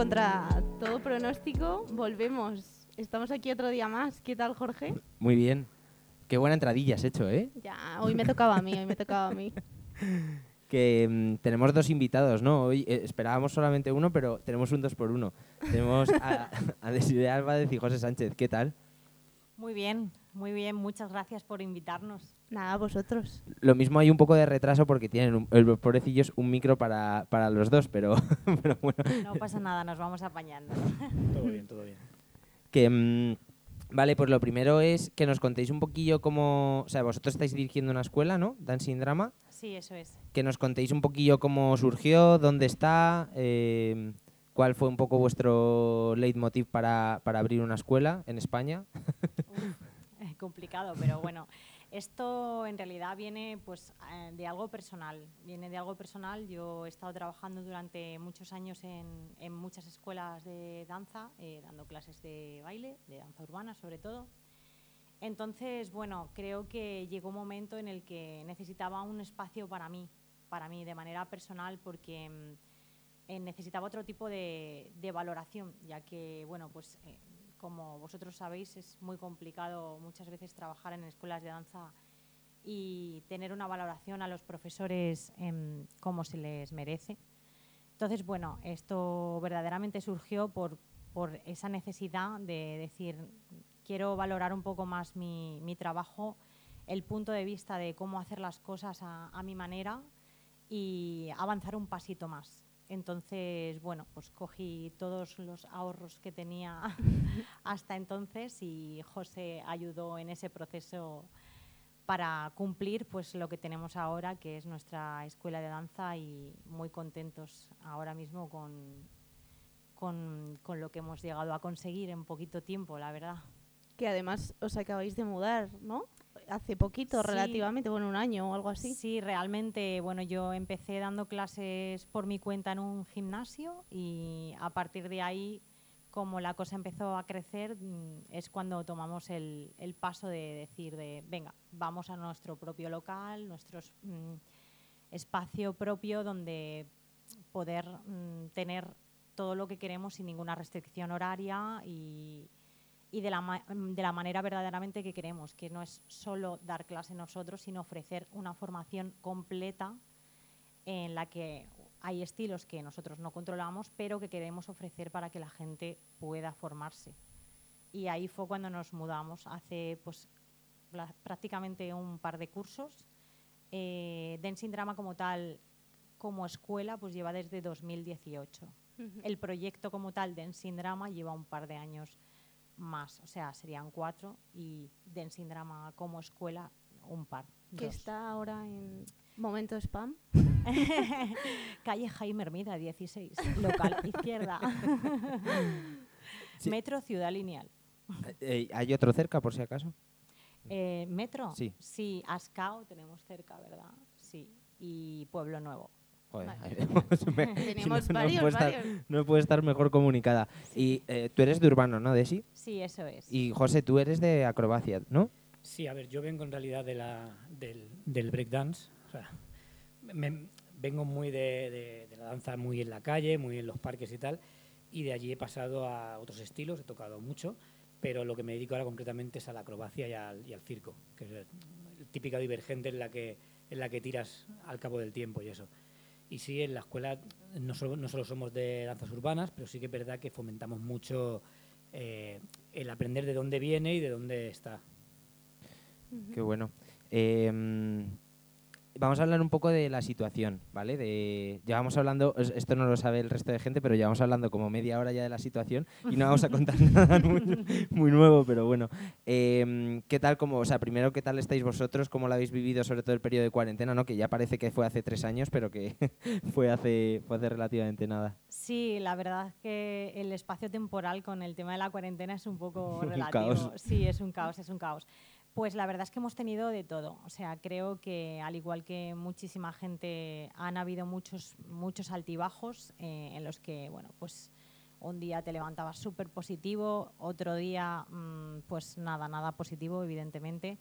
Contra todo pronóstico, volvemos. Estamos aquí otro día más. ¿Qué tal, Jorge? Muy bien. Qué buena entradilla has hecho, ¿eh? Ya, hoy me tocaba a mí, hoy me tocaba a mí. Que mm, tenemos dos invitados, ¿no? Hoy eh, esperábamos solamente uno, pero tenemos un dos por uno. tenemos a, a Álvarez y José Sánchez. ¿Qué tal? Muy bien, muy bien. Muchas gracias por invitarnos. Nada, vosotros. Lo mismo hay un poco de retraso porque tienen un- los pobrecillos un micro para, para los dos, pero, pero bueno. No pasa nada, nos vamos apañando. Todo bien, todo bien. Que, mm, vale, pues lo primero es que nos contéis un poquillo cómo... O sea, vosotros estáis dirigiendo una escuela, ¿no? Dancing Drama. Sí, eso es. Que nos contéis un poquillo cómo surgió, dónde está, eh, cuál fue un poco vuestro leitmotiv para, para abrir una escuela en España. Uf, eh, complicado, pero bueno. Esto en realidad viene pues eh, de algo personal. Viene de algo personal. Yo he estado trabajando durante muchos años en, en muchas escuelas de danza, eh, dando clases de baile, de danza urbana sobre todo. Entonces, bueno, creo que llegó un momento en el que necesitaba un espacio para mí, para mí de manera personal, porque mm, eh, necesitaba otro tipo de, de valoración, ya que, bueno, pues como vosotros sabéis, es muy complicado muchas veces trabajar en escuelas de danza y tener una valoración a los profesores em, como se les merece. Entonces, bueno, esto verdaderamente surgió por, por esa necesidad de decir, quiero valorar un poco más mi, mi trabajo, el punto de vista de cómo hacer las cosas a, a mi manera y avanzar un pasito más. Entonces, bueno, pues cogí todos los ahorros que tenía hasta entonces y José ayudó en ese proceso para cumplir pues lo que tenemos ahora, que es nuestra escuela de danza y muy contentos ahora mismo con, con, con lo que hemos llegado a conseguir en poquito tiempo, la verdad. Que además os acabáis de mudar, ¿no? Hace poquito, Sí. relativamente, bueno, un año o algo así. Sí, realmente, bueno, yo empecé dando clases por mi cuenta en un gimnasio y a partir de ahí, como la cosa empezó a crecer, mm, es cuando tomamos el, el paso de decir de, venga, vamos a nuestro propio local, nuestro es- mm, espacio propio donde poder mm, tener todo lo que queremos sin ninguna restricción horaria y, y de la, de la manera verdaderamente que queremos, que no es solo dar clase nosotros, sino ofrecer una formación completa en la que hay estilos que nosotros no controlamos, pero que queremos ofrecer para que la gente pueda formarse. Y ahí fue cuando nos mudamos, hace pues prácticamente un par de cursos. Eh, Dancing Drama como tal, como escuela, pues lleva desde 2018 Ujú. el proyecto como tal Dancing Drama lleva un par de años más, o sea, serían cuatro y Dancing Drama como escuela un par. Que dos. está ahora en momento spam. Calle Jaime Hermida, 16, local izquierda. Sí. Metro Ciudad Lineal. Eh, ¿Hay otro cerca, por si acaso? Eh, ¿Metro? Sí. Sí, Ascao tenemos cerca, ¿verdad? Sí. Y Pueblo Nuevo. Joder, Vale. ahí vemos, me- Tenemos no, no varios, puede estar, varios. no puede estar mejor comunicada. Y eh, tú eres de Urbano, ¿no, Desi? Sí, eso es. Y José, tú eres de Acrobacia, ¿no? Sí, a ver, yo vengo en realidad de la, del, del breakdance. O sea, me- vengo muy de, de- de la danza muy en la calle, muy en los parques y tal. Y de allí he pasado a otros estilos, he tocado mucho. Pero lo que me dedico ahora concretamente es a la acrobacia y al, y al circo, que es la típica divergente en la, que, en la que tiras al cabo del tiempo y eso. Y sí, en la escuela no solo, no solo somos de danzas urbanas, pero sí que es verdad que fomentamos mucho eh, el aprender de dónde viene y de dónde está. Qué bueno. Eh, vamos a hablar un poco de la situación, ¿vale? De, llevamos hablando, es- esto no lo sabe el resto de gente, pero llevamos hablando como media hora ya de la situación y no vamos a contar nada muy, muy nuevo, pero bueno. Eh, ¿Qué tal, como, o sea, primero, qué tal estáis vosotros? ¿Cómo lo habéis vivido, sobre todo el periodo de cuarentena, ¿no? Que ya parece que fue hace tres años, pero que fue hace, fue hace relativamente nada. Sí, la verdad es que el espacio temporal con el tema de la cuarentena es un poco Un relativo. caos. Sí, es un caos, es un caos. Pues la verdad es que hemos tenido de todo. O sea, creo que al igual que muchísima gente, han habido muchos, muchos altibajos eh, en los que, bueno, pues un día te levantabas súper positivo, otro día, mm, pues nada, nada positivo, evidentemente.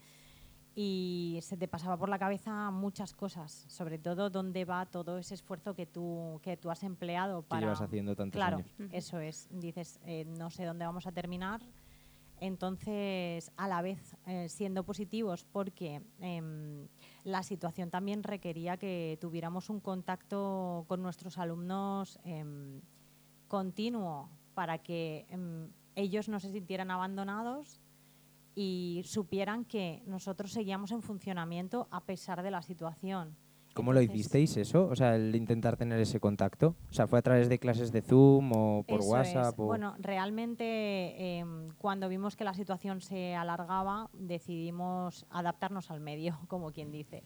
y se te pasaba por la cabeza muchas cosas, sobre todo dónde va todo ese esfuerzo que tú, que tú has empleado para... Que llevas haciendo tantos claro, años. eso es. Dices, eh, no sé dónde vamos a terminar. Entonces, a la vez, eh, siendo positivos, porque em, la situación también requería que tuviéramos un contacto con nuestros alumnos em, continuo para que em, ellos no se sintieran abandonados y supieran que nosotros seguíamos en funcionamiento a pesar de la situación. ¿Cómo lo hicisteis eso? O sea, el intentar tener ese contacto. O sea, ¿fue a través de clases de Zoom o por Eso WhatsApp? es. o- Bueno, realmente em, cuando vimos que la situación se alargaba, decidimos adaptarnos al medio, como quien dice.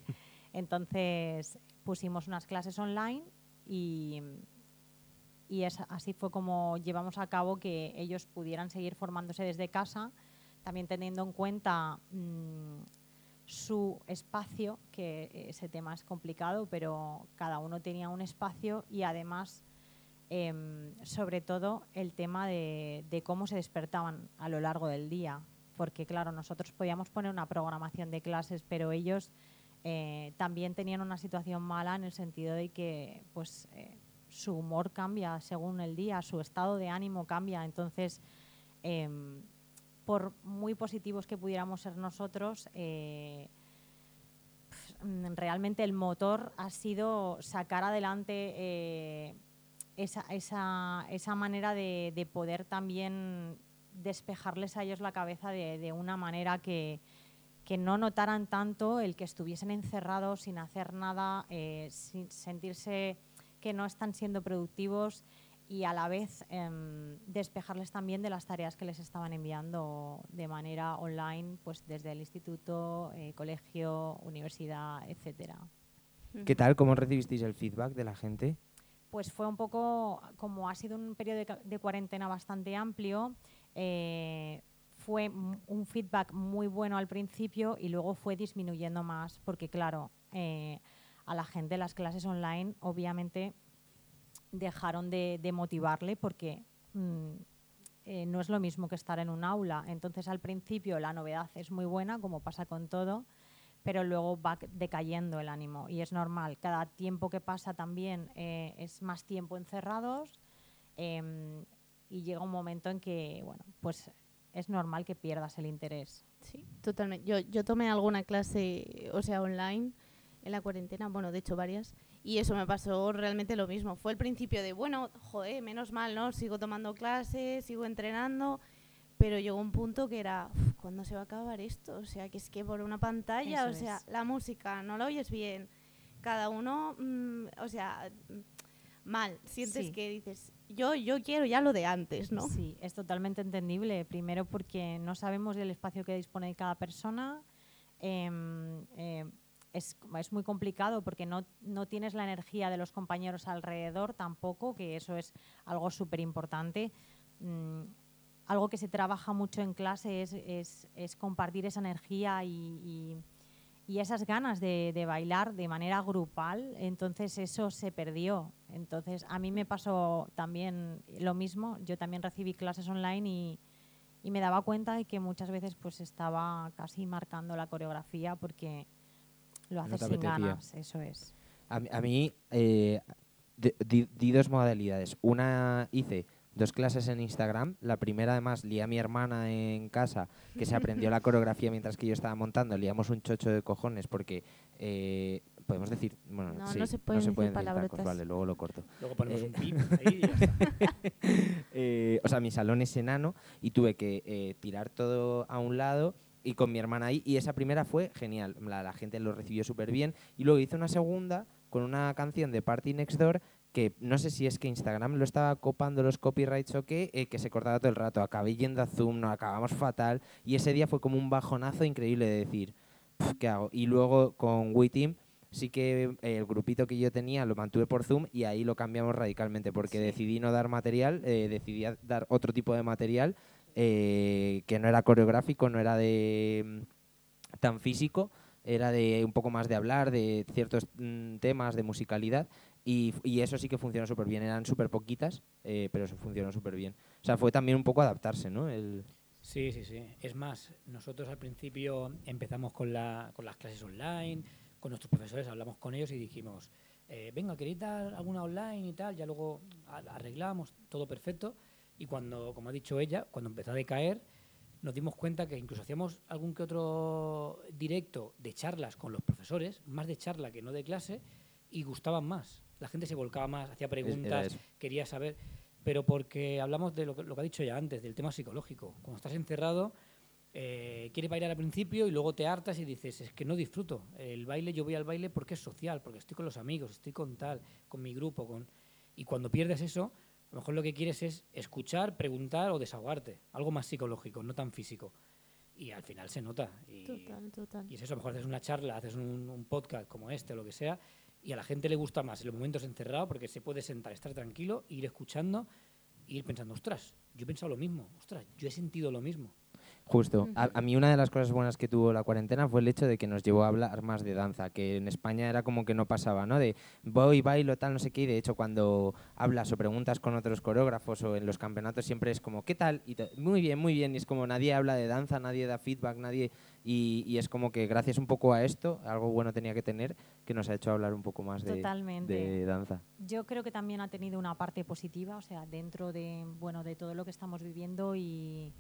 Entonces pusimos unas clases online y, y es- así fue como llevamos a cabo que ellos pudieran seguir formándose desde casa, también teniendo en cuenta mm, su espacio, que ese tema es complicado, pero cada uno tenía un espacio y además em, sobre todo el tema de, de cómo se despertaban a lo largo del día. Porque, claro, nosotros podíamos poner una programación de clases, pero ellos eh, también tenían una situación mala en el sentido de que pues, eh, su humor cambia según el día, su estado de ánimo cambia. Entonces, em, por muy positivos que pudiéramos ser nosotros, eh, realmente el motor ha sido sacar adelante eh, esa, esa, esa manera de, de poder también despejarles a ellos la cabeza de, de una manera que, que no notaran tanto el que estuviesen encerrados sin hacer nada, eh, sin sentirse que no están siendo productivos y a la vez em, despejarles también de las tareas que les estaban enviando de manera online, pues desde el instituto, eh, colegio, universidad, etcétera. ¿Qué tal? ¿Cómo recibisteis el feedback de la gente? Pues fue un poco, como ha sido un periodo de, cuarentena bastante amplio, eh, fue un feedback muy bueno al principio y luego fue disminuyendo más, porque claro, eh, a la gente las clases online obviamente dejaron de, de motivarle porque mm, eh, no es lo mismo que estar en un aula. Entonces al principio la novedad es muy buena, como pasa con todo, pero luego va decayendo el ánimo y es normal. Cada tiempo que pasa también eh, es más tiempo encerrados em, y llega un momento en que, bueno, pues es normal que pierdas el interés. Sí, totalmente. Yo, yo tomé alguna clase, o sea, online en la cuarentena, bueno, de hecho varias, y eso me pasó realmente lo mismo. Fue el principio de, bueno, joder, menos mal, ¿no? Sigo tomando clases, sigo entrenando, pero llegó un punto que era, "Uf, ¿cuándo se va a acabar esto? O sea, que es que por una pantalla, Eso o sea, es. la música, no la oyes bien, cada uno, mm, o sea, mal, sientes Sí. que dices, yo, yo quiero ya lo de antes, ¿no? Sí, es totalmente entendible. Primero porque no sabemos del espacio que dispone cada persona. em, em, es, es muy complicado porque no, no tienes la energía de los compañeros alrededor tampoco, que eso es algo súper importante. Mm, algo que se trabaja mucho en clase es, es- es compartir esa energía y, y- y esas ganas de, de bailar de manera grupal. Entonces eso se perdió. Entonces a mí me pasó también lo mismo. Yo también recibí clases online y, y me daba cuenta de que muchas veces pues estaba casi marcando la coreografía porque lo haces sin apetecía. ganas. Eso es. A, mí- a mí eh, di, dos modalidades. Una hice dos clases en Instagram. La primera, además, lié a mi hermana en casa, que se aprendió la coreografía mientras que yo estaba montando. Liamos un chocho de cojones porque eh, podemos decir. Bueno, No, sí, no se pueden decir tacos, palabrotas. vale, luego lo corto. Luego ponemos Eh, un pip ahí y ya está. Eh, o sea, mi salón es enano y tuve que eh, tirar todo a un lado y con mi hermana ahí. Y esa primera fue genial. La, la gente lo recibió súper bien. Y luego hice una segunda con una canción de Party Next Door que no sé si es que Instagram lo estaba copando los copyrights o qué, eh, que se cortaba todo el rato. Acabé yendo a Zoom, nos acabamos fatal. Y ese día fue como un bajonazo increíble de decir, "Pf, ¿qué hago? Y luego con WeTeam sí que eh, el grupito que yo tenía lo mantuve por Zoom y ahí lo cambiamos radicalmente porque Sí. decidí no dar material, eh, decidí dar otro tipo de material eh, que no era coreográfico, no era de mm, tan físico, era de un poco más de hablar de ciertos mm, temas de musicalidad y, y eso sí que funcionó súper bien, eran súper poquitas, eh, pero eso funcionó súper bien. O sea, fue también un poco adaptarse, ¿no? El, Sí, sí, sí. Es más, nosotros al principio empezamos con, la, con las clases online, con nuestros profesores, hablamos con ellos y dijimos, eh, venga, ¿queréis dar alguna online y tal? Ya luego arreglamos, todo perfecto. Y cuando, como ha dicho ella, cuando empezó a decaer, nos dimos cuenta que incluso hacíamos algún que otro directo de charlas con los profesores, más de charla que no de clase, y gustaban más. La gente se volcaba más, hacía preguntas, quería saber pero porque hablamos de lo que, lo que, ha dicho ya antes, del tema psicológico. Cuando estás encerrado, eh, quieres bailar al principio y luego te hartas y dices, es que no disfruto. El baile, yo voy al baile porque es social, porque estoy con los amigos, estoy con tal, con mi grupo. con Y cuando pierdes eso, a lo mejor lo que quieres es escuchar, preguntar o desahogarte. Algo más psicológico, no tan físico. Y al final se nota. Y, total, total. Y es eso, a lo mejor haces una charla, haces un, un podcast como este o lo que sea, y a la gente le gusta más en los momentos encerrados porque se puede sentar, estar tranquilo, ir escuchando y ir pensando, ostras, yo he pensado lo mismo, ostras, yo he sentido lo mismo. Justo. A, mí una de las cosas buenas que tuvo la cuarentena fue el hecho de que nos llevó a hablar más de danza, que en España era como que no pasaba, ¿no? De voy, bailo, tal, no sé qué, y de hecho cuando hablas o preguntas con otros coreógrafos o en los campeonatos siempre es como, ¿qué tal? Y muy bien, muy bien, y es como nadie habla de danza, nadie da feedback, nadie... Y, es como que gracias un poco a esto, algo bueno tenía que tener, que nos ha hecho hablar un poco más de, de danza. Yo creo que también ha tenido una parte positiva, o sea, dentro de, bueno, de todo lo que estamos viviendo y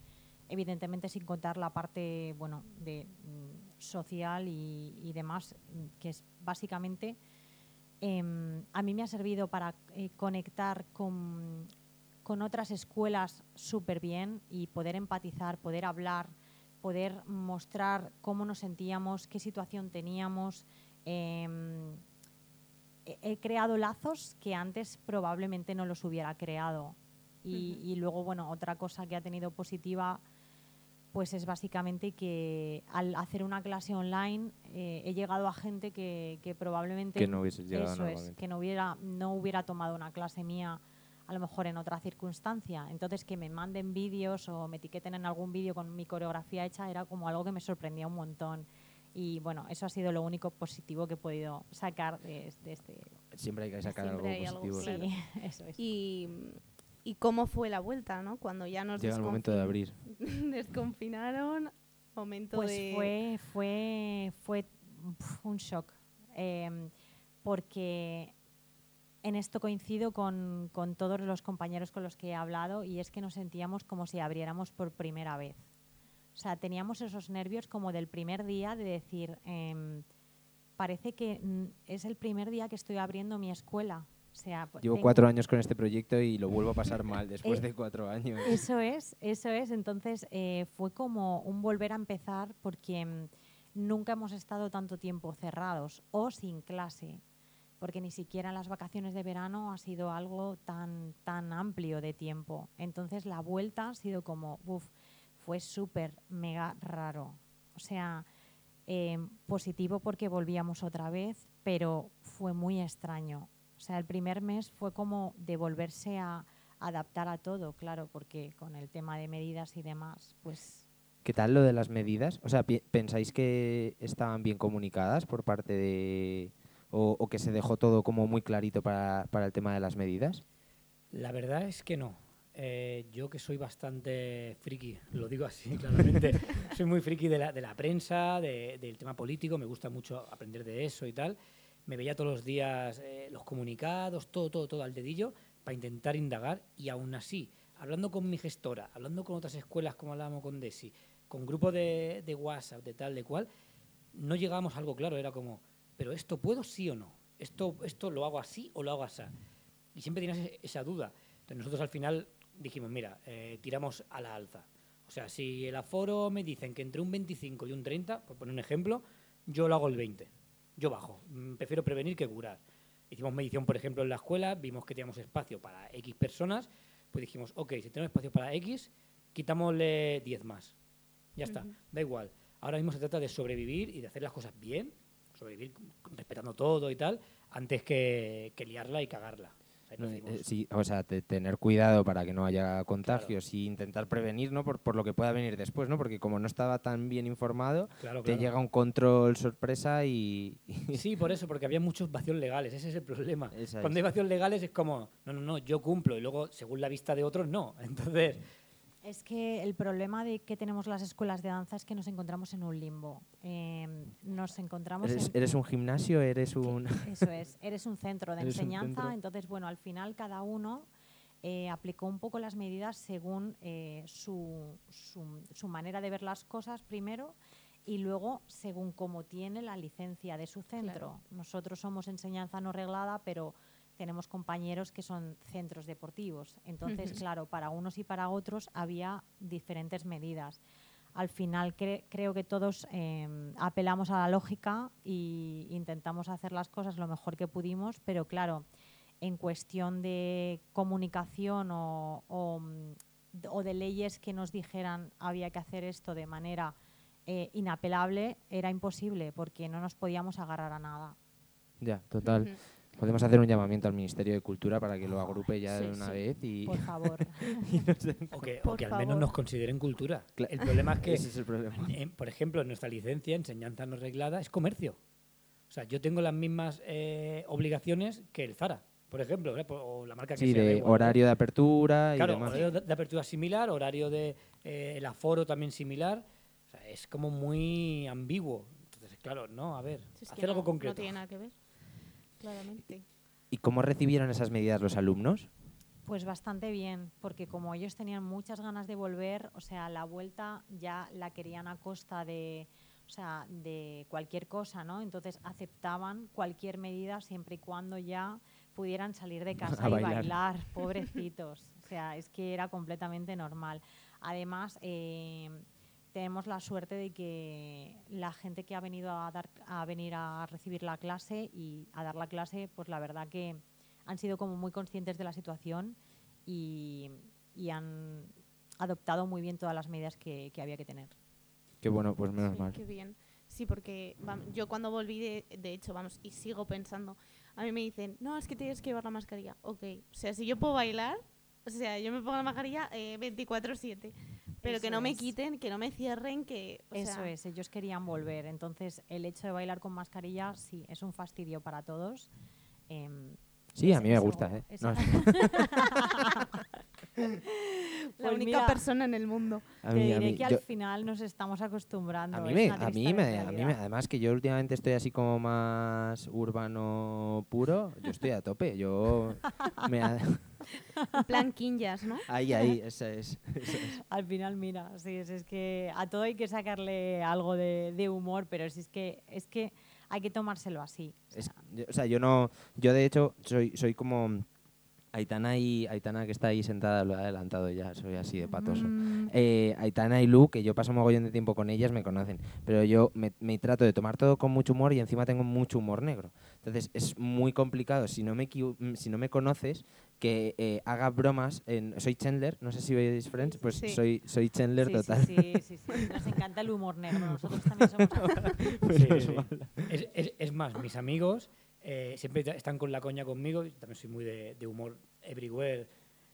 evidentemente sin contar la parte bueno, de, mm, social y, demás, que es básicamente, em, a mí me ha servido para eh, conectar con, con, otras escuelas súper bien y poder empatizar, poder hablar, poder mostrar cómo nos sentíamos, qué situación teníamos. Em, he creado lazos que antes probablemente no los hubiera creado. Y, y, luego, bueno, otra cosa que ha tenido positiva pues es básicamente que al hacer una clase online eh, he llegado a gente que, probablemente que no hubiese llegado eso es, que no hubiera no hubiera tomado una clase mía a lo mejor en otra circunstancia. Entonces que me manden vídeos o me etiqueten en algún vídeo con mi coreografía hecha era como algo que me sorprendía un montón. Y bueno eso ha sido lo único positivo que he podido sacar de, este siempre hay que sacar algo positivo sí, eso es. Y y cómo fue la vuelta, ¿no? Cuando ya nos llega el momento de abrir. desconfinaron, momento pues de fue fue fue un shock em, porque en esto coincido con, con, todos los compañeros con los que he hablado y es que nos sentíamos como si abriéramos por primera vez. O sea, teníamos esos nervios como del primer día de decir, em, parece que es el primer día que estoy abriendo mi escuela. Pues, Llevo cuatro años con este proyecto y lo vuelvo a pasar mal después de cuatro años. Eso es, eso es. Entonces eh, fue como un volver a empezar porque mm, nunca hemos estado tanto tiempo cerrados o sin clase, porque ni siquiera las vacaciones de verano ha sido algo tan, tan amplio de tiempo. Entonces la vuelta ha sido como, uff, fue súper, mega raro. O sea, eh, positivo porque volvíamos otra vez, pero fue muy extraño sea, el primer mes fue como de volverse a adaptar a todo, claro, porque con el tema de medidas y demás, pues... ¿Qué tal lo de las medidas? O sea, ¿pensáis que estaban bien comunicadas por parte de... o, que se dejó todo como muy clarito para, el tema de las medidas? La verdad es que no. Eh, yo que soy bastante friki, lo digo así claramente, soy muy friki de la, de la prensa, del tema político, me gusta mucho aprender de eso y tal me veía todos los días eh, los comunicados, todo, todo, todo al dedillo, para intentar indagar y aún así, hablando con mi gestora, hablando con otras escuelas como hablábamos con Desi, con grupos de, de WhatsApp, de tal, de cual, no llegábamos a algo claro, era como, pero esto puedo sí o no, esto, esto lo hago así o lo hago así. Y siempre tienes esa duda. Entonces nosotros al final dijimos, mira, eh, tiramos a la alza. O sea, si el aforo me dicen que entre un 25 y un 30, por poner un ejemplo, yo lo hago el 20 yo bajo. Mm, prefiero prevenir que curar. Hicimos medición, por ejemplo, en la escuela, vimos que teníamos espacio para X personas, pues dijimos, ok, si tenemos espacio para X, quitámosle 10 más. Ya está, da igual. Ahora mismo se trata de sobrevivir y de hacer las cosas bien, sobrevivir respetando todo y tal, antes que, que liarla y cagarla. Eh, sí, o sea, tener cuidado para que no haya contagios y intentar prevenir, ¿no? Por, por, lo que pueda venir después, ¿no? Porque como no estaba tan bien informado, te llega un control sorpresa y... sí, por eso, porque había muchos vacíos legales, ese es el problema. Cuando hay vacíos legales es como, no, no, no, yo cumplo y luego, según la vista de otros, no. Entonces, Es que el problema de que tenemos las escuelas de danza es que nos encontramos en un limbo. Em, nos encontramos ¿Eres, en, eres un gimnasio? ¿Eres un...? Eso es, eres un centro de Eres enseñanza, centro. entonces, bueno, al final cada uno eh, aplicó un poco las medidas según eh, su, su- su manera de ver las cosas primero y luego según cómo tiene la licencia de su centro. Nosotros somos enseñanza no reglada, pero tenemos compañeros que son centros deportivos. Entonces, claro, para unos y para otros había diferentes medidas. Al final cre- creo que todos eh, apelamos a la lógica e intentamos hacer las cosas lo mejor que pudimos, pero claro, en cuestión de comunicación o, o, mm, o de leyes que nos dijeran había que hacer esto de manera eh, inapelable, era imposible porque no nos podíamos agarrar a nada. Ya, total. Ujú. Podemos hacer un llamamiento al Ministerio de Cultura para que lo agrupe ya de una sí. vez y... Por favor. y no sé. O que, o Por que al menos favor. nos consideren cultura. El problema es que, Ese es el problema. en- por ejemplo, en nuestra licencia, enseñanza no reglada, es comercio. O sea, yo tengo las mismas eh, obligaciones que el Zara, por ejemplo, ¿eh? O la marca que Sí, sea. de igual, horario de apertura y Claro, demás. horario de, apertura similar, horario de eh, el aforo también similar. O sea, es como muy ambiguo. Entonces, claro, no, a ver, Si hacer algo no- concreto. No tiene nada que ver, claramente. ¿Y cómo recibieron esas medidas los alumnos? Pues bastante bien, porque como ellos tenían muchas ganas de volver, o sea, la vuelta ya la querían a costa de, o sea, de cualquier cosa, ¿no? Entonces aceptaban cualquier medida siempre y cuando ya pudieran salir de casa A y bailar. bailar, pobrecitos. O sea, es que era completamente normal. Además, eh, tenemos la suerte de que la gente que ha venido a dar a venir a recibir la clase y a dar la clase, pues la verdad que han sido como muy conscientes de la situación y, y han adoptado muy bien todas las medidas que, que había que tener. Qué bueno, pues menos Sí, mal. Qué bien. Sí, porque vam- yo cuando volví, de, de hecho, vamos, y sigo pensando, a mí me dicen, no, es que tienes que llevar la mascarilla. Ok, o sea, si yo puedo bailar, o sea, yo me pongo la mascarilla eh, 24-7, pero que no me quiten, que no me cierren, que... o Eso sea, es, ellos querían volver. Entonces, el hecho de bailar con mascarilla, sí, es un fastidio para todos. Em, Sí, a mí me gusta, ¿eh? No, La Pues única mira, persona en el mundo. Te diré mí, que yo- al final nos estamos acostumbrando. a mí me, a mí me, a mí me- realidad. además que yo últimamente estoy así como más urbano puro, yo estoy a tope, yo me ha- En plan quinjas, ¿no? ahí, ahí, esa es, esa es. Al final, mira, sí, es, es que a todo hay que sacarle algo de, de humor, pero si es que es que hay que tomárselo así. o Es- sea, yo- o sea, yo no, yo de hecho soy, soy como Aitana y Aitana que está ahí sentada, lo he adelantado ya, soy así de patoso. Mm, Eh, Aitana y Lu, que yo paso mogollón de tiempo con ellas, me conocen. Pero yo me, me trato de tomar todo con mucho humor y encima tengo mucho humor negro. Entonces es muy complicado, si no me, mm, si no me conoces, que eh, haga bromas. En, soy Chandler, no sé si veis Friends, pues Sí. soy, soy Chandler sí, total. Sí, sí, sí, sí. Nos encanta el humor negro. Nosotros también somos. Es, es- es más, mis amigos eh, siempre están con la coña conmigo. y También soy muy de, de humor everywhere,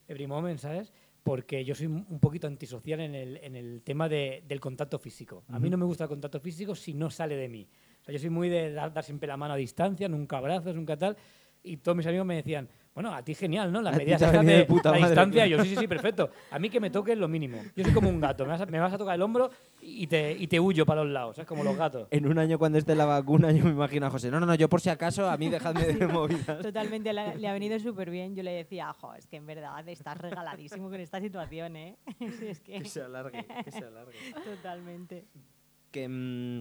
every moment, ¿sabes? Porque yo soy un poquito antisocial en el, en el tema de- del contacto físico. A mí no me gusta el contacto físico si no sale de mí. O sea, yo soy muy de dar, dar siempre la mano a distancia, nunca abrazos, nunca tal. Y todos mis amigos me decían, bueno, a ti genial, ¿no? Las medidas estas de de puta la madre, distancia. claro. Yo, sí, sí, sí, perfecto. A mí que me toques lo mínimo. Yo soy como un gato. Me vas a, me vas a tocar el hombro y te, y te huyo para los lados, ¿sabes? Como los gatos. En un año cuando esté la vacuna, yo me imagino a José. No, no, no, yo por si acaso, a mí dejadme de movidas. Totalmente, le, le ha venido súper bien. Yo le decía, jo, es que en verdad estás regaladísimo con esta situación, ¿eh? Es que Que se alargue, que se alargue. totalmente. que mm,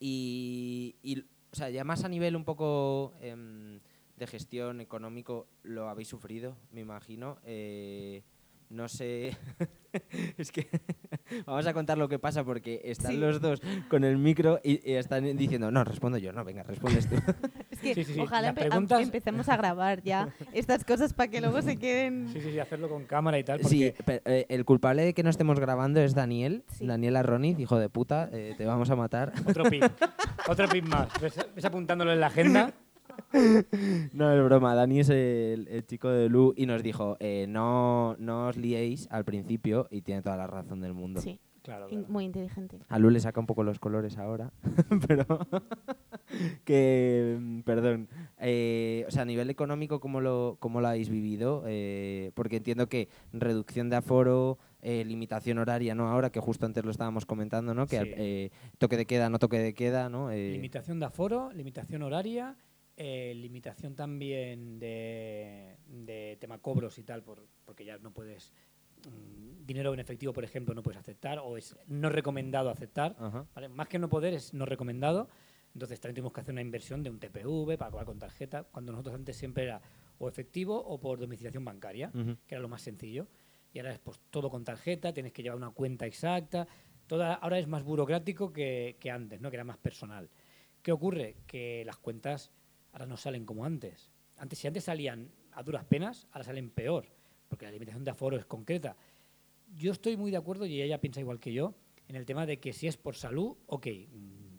y, y, o sea ya más a nivel un poco em, de gestión económico lo habéis sufrido me imagino Eh, no sé es que vamos a contar lo que pasa porque están Sí. los dos con el micro y, y están diciendo no respondo yo no venga respondes tú es que Sí, sí, sí. ojalá empe- preguntas- empecemos a grabar ya estas cosas para que luego se queden... Sí, sí, sí, hacerlo con cámara y tal. sí eh, el culpable de que no estemos grabando es Daniel Sí. Daniel Arroniz hijo de puta eh, te vamos a matar Otro pin. Otro pin más. ¿Ves, ves apuntándolo en la agenda? No, es broma. Dani es el, el chico de Lu y nos dijo, eh, no, no os liéis al principio y tiene toda la razón del mundo. Sí, Claro, muy inteligente. A Lu le saca un poco los colores ahora, pero que, mm, perdón. Eh, o sea, a nivel económico, ¿cómo lo, cómo lo habéis vivido? Eh, porque entiendo que reducción de aforo, eh, limitación horaria, ¿no? Ahora que justo antes lo estábamos comentando, ¿no? Que Sí. eh, toque de queda, no toque de queda, ¿no? Eh, Limitación de aforo, limitación horaria, eh, limitación también de, de tema cobros y tal, por, porque ya no puedes. mm, dinero en efectivo, por ejemplo, no puedes aceptar o es no recomendado aceptar. Más que no poder, es no recomendado. Entonces también tuvimos que hacer una inversión de un TPV para cobrar con tarjeta, cuando nosotros antes siempre era o efectivo o por domiciliación bancaria, que era lo más sencillo. Y ahora es pues, todo con tarjeta, tienes que llevar una cuenta exacta. Toda, ahora es más burocrático que, que antes, ¿no? que era más personal. ¿Qué ocurre? Que las cuentas ahora no salen como antes. Antes, si antes salían a duras penas, ahora salen peor, porque la limitación de aforo es concreta. Yo estoy muy de acuerdo, y ella piensa igual que yo, en el tema de que si es por salud, ok,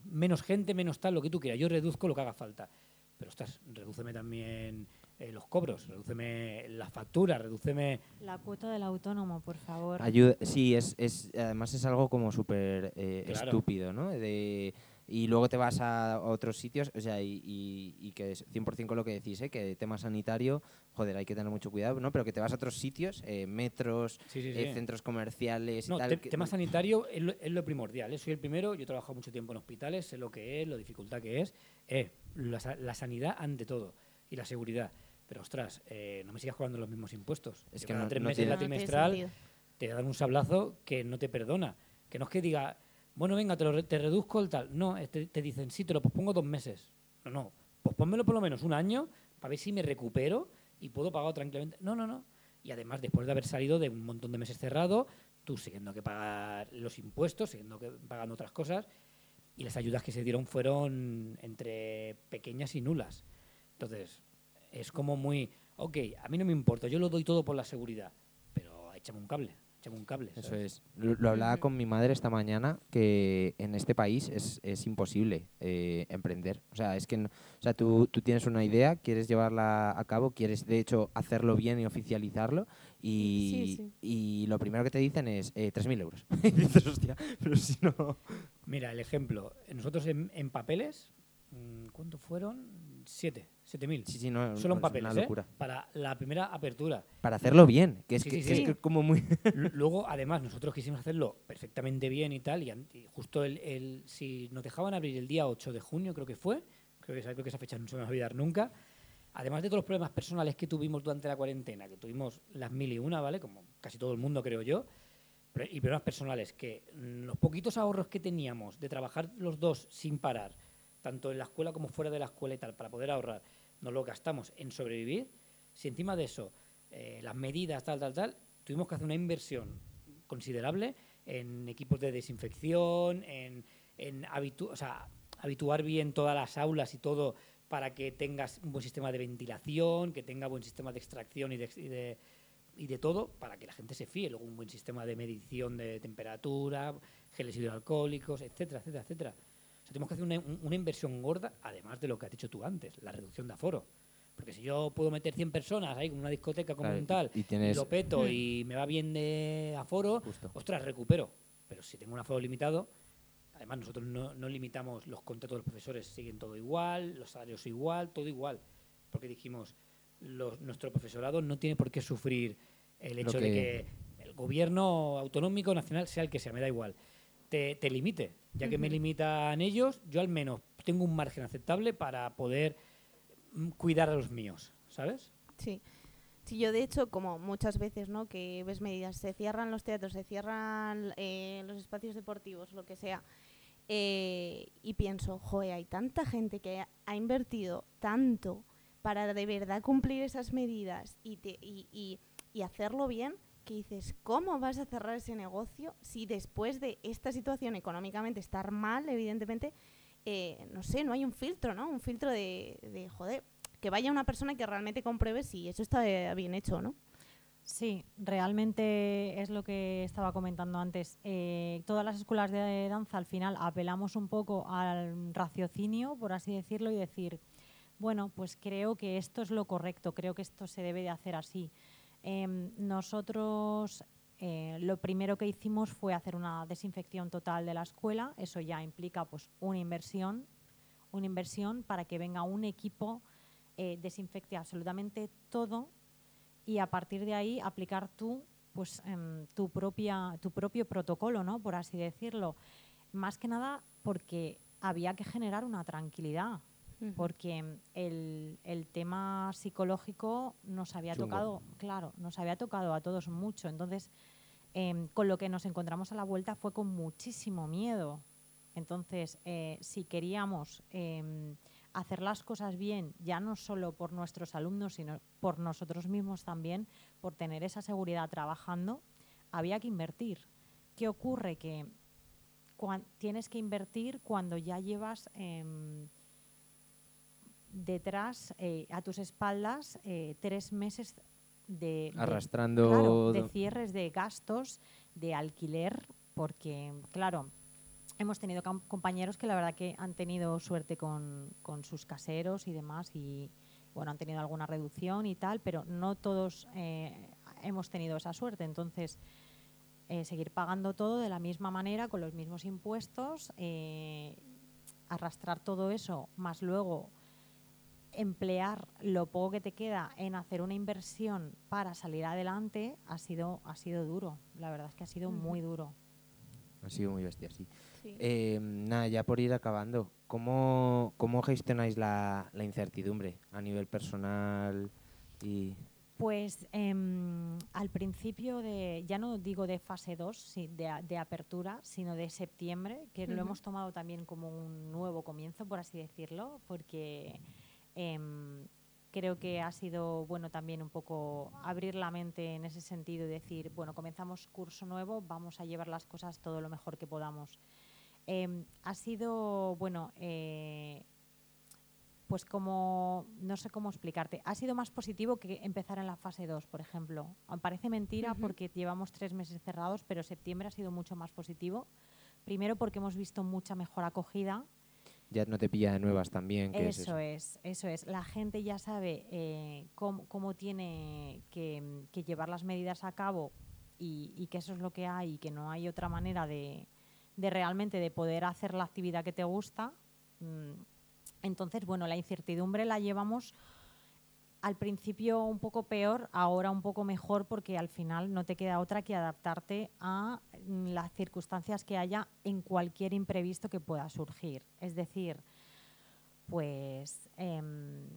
menos gente, menos tal, lo que tú quieras, yo reduzco lo que haga falta. Pero, ostras, redúceme también eh, los cobros, redúceme las facturas, redúceme... La cuota del autónomo, por favor. Ayuda, sí, es, es, además es algo como súper eh, Claro. estúpido, ¿no? De, y luego te vas a otros sitios, o sea, y, y, y que es 100% con lo que decís, ¿eh? que tema sanitario, joder, hay que tener mucho cuidado, ¿no? Pero que te vas a otros sitios, eh, metros, Sí, sí, sí. eh, centros comerciales y No, tal. te- que- tema sanitario es lo, es lo primordial. ¿eh? Soy el primero, yo he trabajado mucho tiempo en hospitales, sé lo que es, lo dificultad que es. Eh, la, sa- la sanidad ante todo y la seguridad. Pero ostras, eh, no me sigas cobrando los mismos impuestos. Es que no- tres no meses tiene- la No, no tiene trimestral te dan un sablazo que no te perdona. Que no es que diga, bueno, venga, te, lo te reduzco el tal. No, te dicen, sí, te lo pospongo dos meses. No, no, pospónmelo por lo menos un año para ver si me recupero y puedo pagar tranquilamente. No, no, no. Y además, después de haber salido de un montón de meses cerrado, tú siguiendo que pagar los impuestos, siguiendo que pagando otras cosas, y las ayudas que se dieron fueron entre pequeñas y nulas. Entonces, es como muy, ok, a mí no me importa, yo lo doy todo por la seguridad, pero échame un cable, échame un cable. Eso es. Lo, lo hablaba con mi madre esta mañana que en este país es, es imposible eh, emprender. O sea, es que no- o sea, tú, tú tienes una idea, quieres llevarla a cabo, quieres de hecho hacerlo bien y oficializarlo y, Sí, sí. y lo primero que te dicen es eh, 3.000 euros. y dices, hostia, pero si no... Mira, el ejemplo, nosotros en, en papeles, mm, ¿cuánto fueron? Siete, siete mil. Sí, sí, no, Solo en es papeles, una ¿eh? locura. Para la primera apertura. Para hacerlo bien, que es, Sí, que, sí, que es que como muy... Luego, además, nosotros quisimos hacerlo perfectamente bien y tal, y, justo el, el- si nos dejaban abrir el día 8 de junio, creo que fue, creo que, esa- creo que esa fecha no se me va a olvidar nunca, además de todos los problemas personales que tuvimos durante la cuarentena, que tuvimos las mil y una, ¿vale? Como casi todo el mundo, creo yo, y problemas personales, que los poquitos ahorros que teníamos de trabajar los dos sin parar, tanto en la escuela como fuera de la escuela y tal, para poder ahorrar, nos lo gastamos en sobrevivir, si encima de eso, eh, las medidas, tal, tal, tal, tuvimos que hacer una inversión considerable en equipos de desinfección, en, en habitu- o sea, habituar bien todas las aulas y todo para que tengas un buen sistema de ventilación, que tenga buen sistema de extracción y de, y de, y de todo, para que la gente se fíe. Luego un buen sistema de medición de temperatura, geles hidroalcohólicos, etcétera, etcétera, etcétera. Sea, tenemos que hacer una, un- una inversión gorda, además de lo que has dicho tú antes, la reducción de aforo. Porque si yo puedo meter 100 personas ahí con una discoteca como Claro, un tal, y y tienes- lo peto Hmm. y me va bien de aforo, Justo. ostras, recupero. Pero si tengo un aforo limitado, además nosotros no, no limitamos los contratos de los profesores, siguen todo igual, los salarios igual, todo igual. Porque dijimos, los- nuestro profesorado no tiene por qué sufrir el hecho de que el gobierno autonómico, nacional, sea el que sea, me da igual. Te, te limite. Ya que me limitan ellos, yo al menos tengo un margen aceptable para poder mm, cuidar a los míos, ¿sabes? Sí. Sí, yo de hecho, como muchas veces, ¿no? Que ves medidas, se cierran los teatros, se cierran eh, los espacios deportivos, lo que sea. eh, y pienso, joder, hay tanta gente que ha, ha invertido tanto para de verdad cumplir esas medidas y, te- y, y- y hacerlo bien, que dices, ¿cómo vas a cerrar ese negocio si después de esta situación económicamente estar mal, evidentemente, eh, no sé, no hay un filtro, ¿no? Un filtro de, de, joder, que vaya una persona que realmente compruebe si eso está eh, bien hecho no. Sí, realmente es lo que estaba comentando antes. Eh, todas las escuelas de danza al final apelamos un poco al raciocinio, por así decirlo, y decir, bueno, pues creo que esto es lo correcto, creo que esto se debe de hacer así. Em, nosotros eh, lo primero que hicimos fue hacer una desinfección total de la escuela, eso ya implica pues una inversión, una inversión para que venga un equipo, eh, desinfecte absolutamente todo y a partir de ahí aplicar tú pues em, tu propia tu propio protocolo, ¿no? Por así decirlo. Más que nada porque había que generar una tranquilidad, porque el, el, tema psicológico nos había tocado, claro, nos había tocado a todos mucho. Entonces, em, con lo que nos encontramos a la vuelta fue con muchísimo miedo. Entonces, eh, si queríamos em, hacer las cosas bien, ya no solo por nuestros alumnos, sino por nosotros mismos también, por tener esa seguridad trabajando, había que invertir. ¿Qué ocurre? Que tienes que invertir cuando ya llevas em, detrás, eh, a tus espaldas, eh, tres meses de, arrastrando de cierres de gastos, de alquiler, porque, claro, hemos tenido compañeros que la verdad que han tenido suerte con, sus caseros y demás y bueno, han tenido alguna reducción y tal, pero no todos eh, hemos tenido esa suerte. Entonces, eh, seguir pagando todo de la misma manera, con los mismos impuestos, eh, arrastrar todo eso, más luego emplear lo poco que te queda en hacer una inversión para salir adelante, ha sido, ha sido duro. La verdad es que ha sido muy duro. Ha sido muy bestia, sí. Em, nada, ya por ir acabando, ¿cómo, cómo gestionáis la, la, incertidumbre a nivel personal y...? Pues em, al principio de, ya no digo de fase 2, de, de, apertura, sino de septiembre, que lo hemos tomado también como un nuevo comienzo, por así decirlo, porque em, creo que ha sido bueno también un poco abrir la mente en ese sentido y decir, bueno, comenzamos curso nuevo, vamos a llevar las cosas todo lo mejor que podamos. Em, ha sido, bueno, eh, pues como, no sé cómo explicarte, ha sido más positivo que empezar en la fase 2, por ejemplo. Parece mentira porque llevamos tres meses cerrados, pero septiembre ha sido mucho más positivo. Primero porque hemos visto mucha mejor acogida ya no te pilla de nuevas también. eso, es eso? es, La gente ya sabe eh, cómo, tiene que, llevar las medidas a cabo y, que eso es lo que hay y que no hay otra manera de, realmente de poder hacer la actividad que te gusta. Mm, entonces, bueno, la incertidumbre la llevamos al principio un poco peor, ahora un poco mejor porque al final no te queda otra que adaptarte a las circunstancias que haya en cualquier imprevisto que pueda surgir. Es decir, pues em,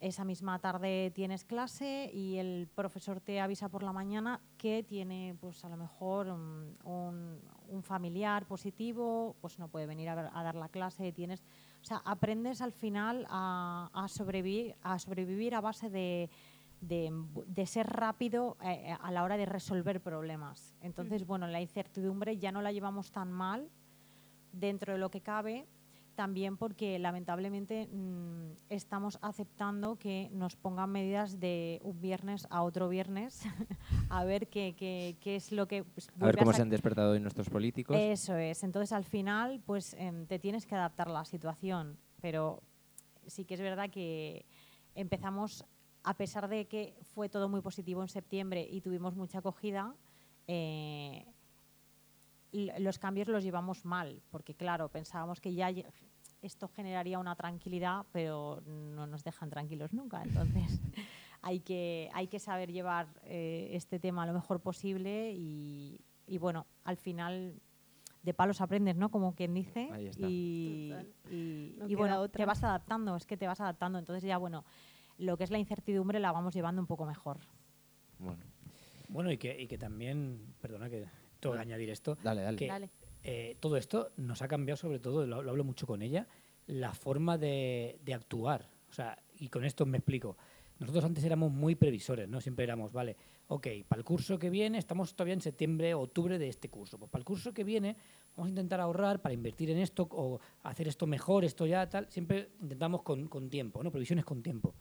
esa misma tarde tienes clase y el profesor te avisa por la mañana que tiene pues a lo mejor mm, un, familiar positivo, pues no puede venir a, a dar la clase, tienes o sea, aprendes al final a, sobrevivir, a sobrevivir a base de, ser rápido eh, eh, a la hora de resolver problemas. Entonces, bueno, la incertidumbre ya no la llevamos tan mal dentro de lo que cabe también porque lamentablemente mm, estamos aceptando que nos pongan medidas de un viernes a otro viernes a ver qué, qué, qué, es lo que... Pues, a ver cómo se han despertado hoy nuestros políticos. Eso es. Entonces al final pues em, te tienes que adaptar a la situación, pero sí que es verdad que empezamos, a pesar de que fue todo muy positivo en septiembre y tuvimos mucha acogida, eh, los cambios los llevamos mal, porque claro, pensábamos que ya esto generaría una tranquilidad, pero no nos dejan tranquilos nunca. Entonces hay, que, hay que saber llevar eh, este tema lo mejor posible y, bueno, al final de palos aprendes, ¿no? Como quien dice. Y, y, bueno, te vas adaptando, es que te vas adaptando. Entonces ya, bueno, lo que es la incertidumbre la vamos llevando un poco mejor. Bueno, bueno y, que, y que también, perdona que tengo que añadir esto. Dale, dale. dale. Eh, todo esto nos ha cambiado, sobre todo, lo, hablo mucho con ella, la forma de, actuar. O sea, y con esto me explico. Nosotros antes éramos muy previsores, ¿no? Siempre éramos, vale, ok, para el curso que viene, estamos todavía en septiembre o octubre de este curso. Pues para el curso que viene, vamos a intentar ahorrar para invertir en esto o hacer esto mejor, esto ya, tal. Siempre intentamos con, tiempo, ¿no? Previsiones con tiempo.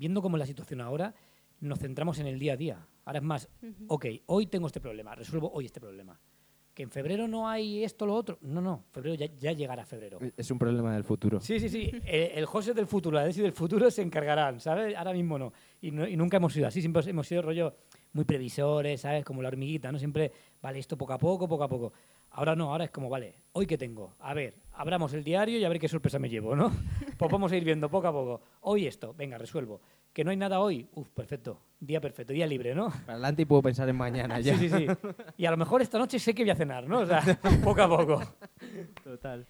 Viendo cómo es la situación ahora, nos centramos en el día a día. Ahora es más, ok, hoy tengo este problema, resuelvo hoy este problema que en febrero no hay esto, lo otro. No, no, febrero ya, ya llegará febrero. Es un problema del futuro. Sí, sí, sí. el, José del futuro, la Desi del futuro se encargarán, ¿sabes? Ahora mismo no. Y, nunca hemos sido así, siempre hemos sido rollo muy previsores, ¿sabes? Como la hormiguita, ¿no? Siempre, vale, esto poco a poco, poco a poco. Ahora no, ahora es como, vale, ¿hoy qué tengo? A ver, abramos el diario y a ver qué sorpresa me llevo, ¿no? pues vamos a ir viendo poco a poco. Hoy esto, venga, resuelvo. que no hay nada hoy, uf, perfecto, día perfecto, día libre, ¿no? Para adelante y puedo pensar en mañana ya. Sí, sí, sí. Y a lo mejor esta noche sé que voy a cenar, ¿no? O sea, poco a poco. Total.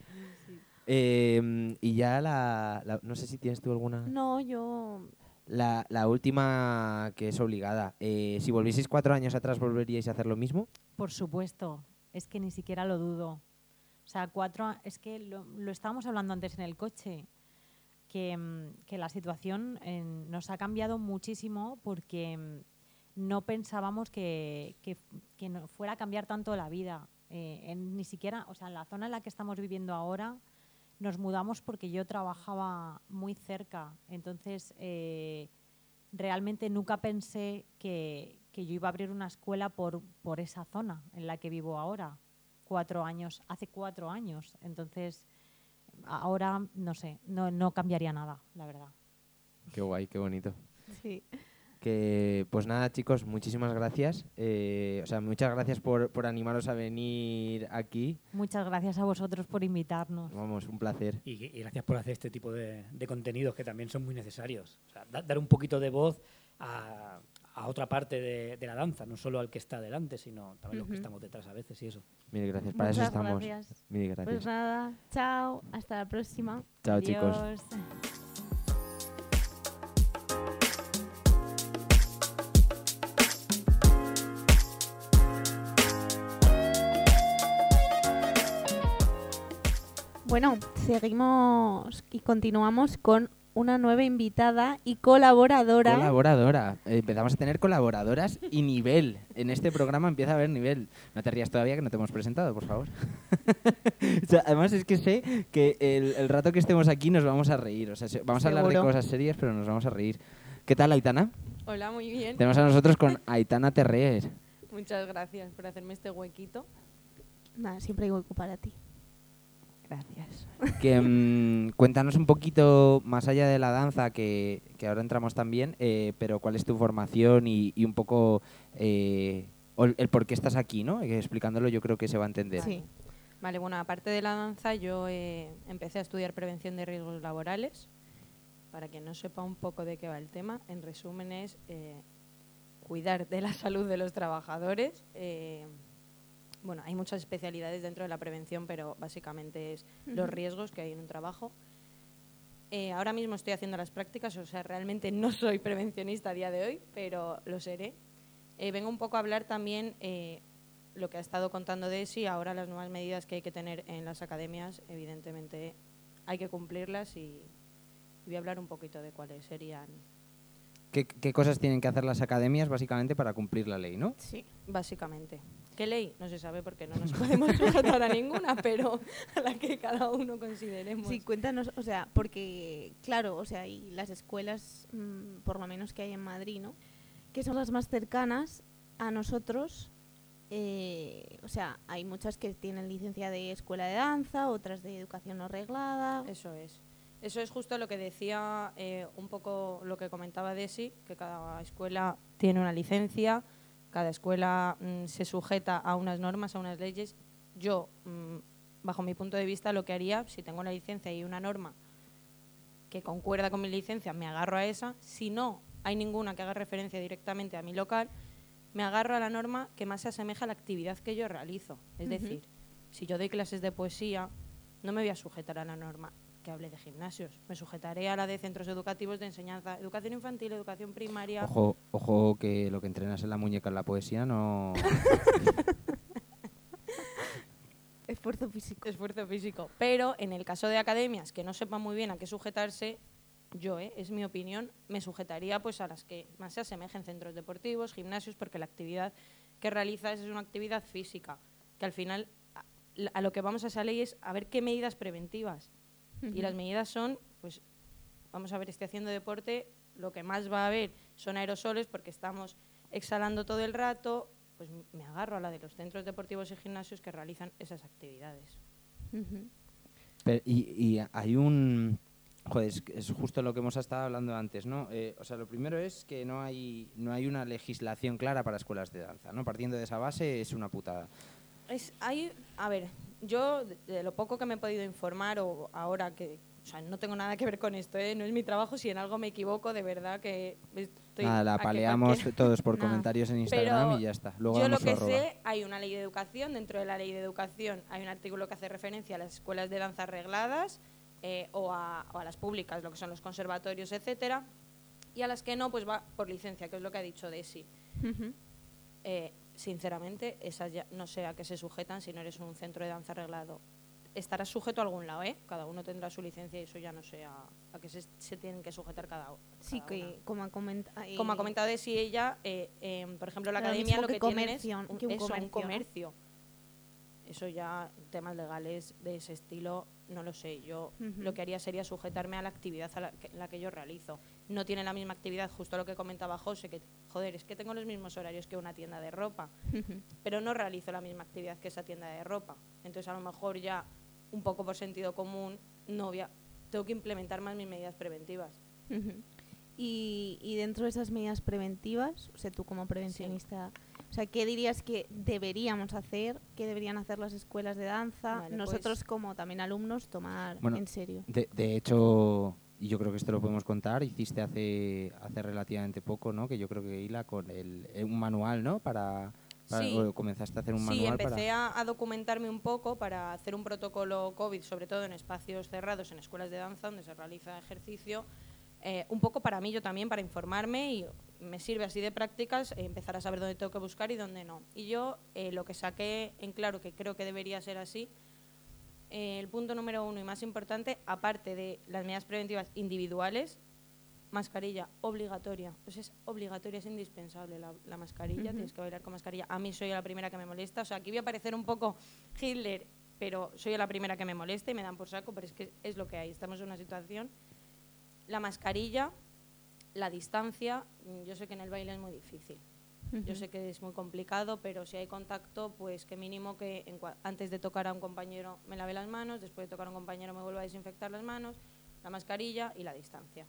Eh, y ya la, la- No sé si tienes tú alguna. No, yo... La, la última que es obligada. Eh, si volvieseis cuatro años atrás, ¿volveríais a hacer lo mismo? Por supuesto, es que ni siquiera lo dudo. O sea, cuatro, es que lo, lo estábamos hablando antes en el coche, que, mm, que la situación nos ha cambiado muchísimo porque mm, no pensábamos que, que, no- fuera a cambiar tanto la vida. Eh, ni siquiera, o sea, en la zona en la que estamos viviendo ahora, nos mudamos porque yo trabajaba muy cerca. Entonces, eh, realmente nunca pensé que, que yo iba a abrir una escuela por, por esa zona en la que vivo ahora. Cuatro años, hace cuatro años. Entonces, ahora, no sé, no, no cambiaría nada, la verdad. Qué guay, qué bonito. Sí. Que, pues nada, chicos, muchísimas gracias. Eh, o sea, muchas gracias por, por animaros a venir aquí. Muchas gracias a vosotros por invitarnos. Vamos, un placer. Y, y gracias por hacer este tipo de, de contenidos que también son muy necesarios. O sea, da- dar un poquito de voz a, a otra parte de, de la danza, no solo al que está delante, sino también los que estamos detrás a veces y eso. Mil gracias, para eso Muchas estamos. gracias. Mil gracias. Pues nada, chao, hasta la próxima. Chao, chicos. Adiós. Bueno, seguimos y continuamos con una nueva invitada y colaboradora. Colaboradora. Eh, empezamos a tener colaboradoras y nivel. En este programa empieza a haber nivel. No te rías todavía que no te hemos presentado, por favor. O sea, además es que sé que el, el rato que estemos aquí nos vamos a reír. O sea, se- vamos a hablar de Seguro. cosas serias, pero nos vamos a reír. ¿Qué tal, Aitana? Hola, muy bien. Tenemos a nosotros con Aitana Terrer. Muchas gracias por hacerme este huequito. Nada, siempre hay hueco para ti. Gracias. Que mm, cuéntanos un poquito más allá de la danza, que, que ahora entramos también, eh, pero cuál es tu formación y, y un poco eh, el, por qué estás aquí, ¿no? Que explicándolo yo creo que se va a entender. Sí. Vale, bueno, aparte de la danza, yo eh, empecé a estudiar prevención de riesgos laborales. Para quien no sepa un poco de qué va el tema, en resumen es eh, cuidar de la salud de los trabajadores. Bueno, hay muchas especialidades dentro de la prevención, pero básicamente es los riesgos que hay en un trabajo. Eh, ahora mismo estoy haciendo las prácticas, o sea, realmente no soy prevencionista a día de hoy, pero lo seré. Eh, vengo un poco a hablar también eh, lo que ha estado contando Desi, ahora las nuevas medidas que hay que tener en las academias, evidentemente hay que cumplirlas y, y voy a hablar un poquito de cuáles serían, ¿Qué, qué cosas tienen que hacer las academias básicamente para cumplir la ley, no? Sí. básicamente. ¿Qué ley? No se sabe porque no nos podemos sujetar a ninguna, pero a la que cada uno consideremos. Sí, cuéntanos, o sea, porque, claro, o sea, y las escuelas, mm, por lo menos que hay en Madrid, ¿no? Que son las más cercanas a nosotros. eh, o sea, hay muchas que tienen licencia de escuela de danza, otras de educación no reglada. Eso es. Eso es justo lo que decía, eh, un poco lo que comentaba Desi, que cada escuela tiene una licencia, cada escuela mm, se sujeta a unas normas, a unas leyes. Yo, mm, bajo mi punto de vista, lo que haría, si tengo una licencia y una norma que concuerda con mi licencia, me agarro a esa. Si no hay ninguna que haga referencia directamente a mi local, me agarro a la norma que más se asemeja a la actividad que yo realizo. Es decir, si yo doy clases de poesía, no me voy a sujetar a la norma que hable de gimnasios. Me sujetaré a la de centros educativos de enseñanza, educación infantil, educación primaria. Ojo, ojo que lo que entrenas en la muñeca en la poesía no... Esfuerzo físico. esfuerzo físico. Pero en el caso de academias que no sepan muy bien a qué sujetarse, yo, ¿eh? es mi opinión, me sujetaría pues a las que más se asemejen centros deportivos, gimnasios, porque la actividad que realizas es una actividad física, que al final a, a lo que vamos a esa ley es a ver qué medidas preventivas. Y las medidas son, pues, vamos a ver, estoy haciendo deporte, lo que más va a haber son aerosoles porque estamos exhalando todo el rato, pues me agarro a la de los centros deportivos y gimnasios que realizan esas actividades. Pero- y, y hay un... Joder, es justo lo que hemos estado hablando antes, ¿no? Eh, o sea, lo primero es que no hay, no hay una legislación clara para escuelas de danza, ¿no? Partiendo de esa base es una putada. Es, hay, a ver, yo de, lo poco que me he podido informar o ahora que o sea, no tengo nada que ver con esto, ¿eh? no es mi trabajo, si en algo me equivoco, de verdad que estoy... Nada, la paleamos cualquier- todos por comentarios en Instagram Pero y ya está. Luego Yo lo que sé, hay una ley de educación, dentro de la ley de educación hay un artículo que hace referencia a las escuelas de danza regladas eh, o, a, o a las públicas, lo que son los conservatorios, etcétera, y a las que no, pues va por licencia, que es lo que ha dicho Desi. Eh, sinceramente, esas ya no sé a qué se sujetan si no eres un centro de danza arreglado. Estarás sujeto a algún lado, ¿eh? Cada uno tendrá su licencia y eso ya no sé a, a qué se, se tienen que sujetar cada uno. Sí, que como ha comentado... Como ha comentado Desi, ella, eh, em, por ejemplo, la academia lo que que, tienen es un, que un eso, comercio, un ¿no? comercio. Eso ya, temas legales de ese estilo, no lo sé. Yo lo que haría sería sujetarme a la actividad a la que, la que yo realizo. No tiene la misma actividad, justo lo que comentaba José, que, joder, es que tengo los mismos horarios que una tienda de ropa, pero no realizo la misma actividad que esa tienda de ropa. Entonces, a lo mejor ya, un poco por sentido común, no voy a- tengo que implementar más mis medidas preventivas. Y, y dentro de esas medidas preventivas, o sea, tú como prevencionista, o sea, ¿qué dirías que deberíamos hacer? ¿Qué deberían hacer las escuelas de danza? Vale, Nosotros pues- como también alumnos tomar Bueno, en serio. De, de hecho, y yo creo que esto lo podemos contar, hiciste hace, hace relativamente poco, ¿no? Que yo creo que Hila con el, eh, un manual, ¿no? Para, Sí. comenzaste a hacer un Sí, manual empecé para... a, a documentarme un poco para hacer un protocolo COVID, sobre todo en espacios cerrados, en escuelas de danza donde se realiza ejercicio. eh, un poco para mí, yo también, para informarme y me sirve así de prácticas, eh, empezar a saber dónde tengo que buscar y dónde no. Y yo eh, lo que saqué en claro, que creo que debería ser así, eh, el punto número uno y más importante, aparte de las medidas preventivas individuales, mascarilla obligatoria. Pues es obligatoria, es indispensable la, la mascarilla, tienes que bailar con mascarilla. A mí soy la primera que me molesta. O sea, aquí voy a parecer un poco Hitler, pero soy la primera que me molesta y me dan por saco, pero es que es lo que hay. Estamos en una situación. La mascarilla, la distancia, yo sé que en el baile es muy difícil. Yo sé que es muy complicado, pero si hay contacto, pues que mínimo que en antes de tocar a un compañero me lave las manos, después de tocar a un compañero me vuelva a desinfectar las manos, la mascarilla y la distancia.